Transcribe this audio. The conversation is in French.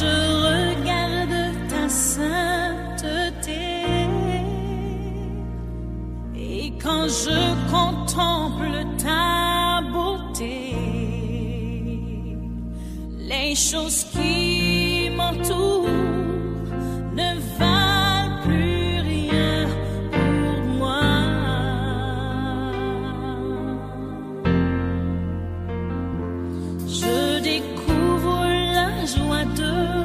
je regarde ta sainteté et quand je contemple ta beauté, les choses qui m'entourent. ne valent plus rien pour moi. Je découvre la joie de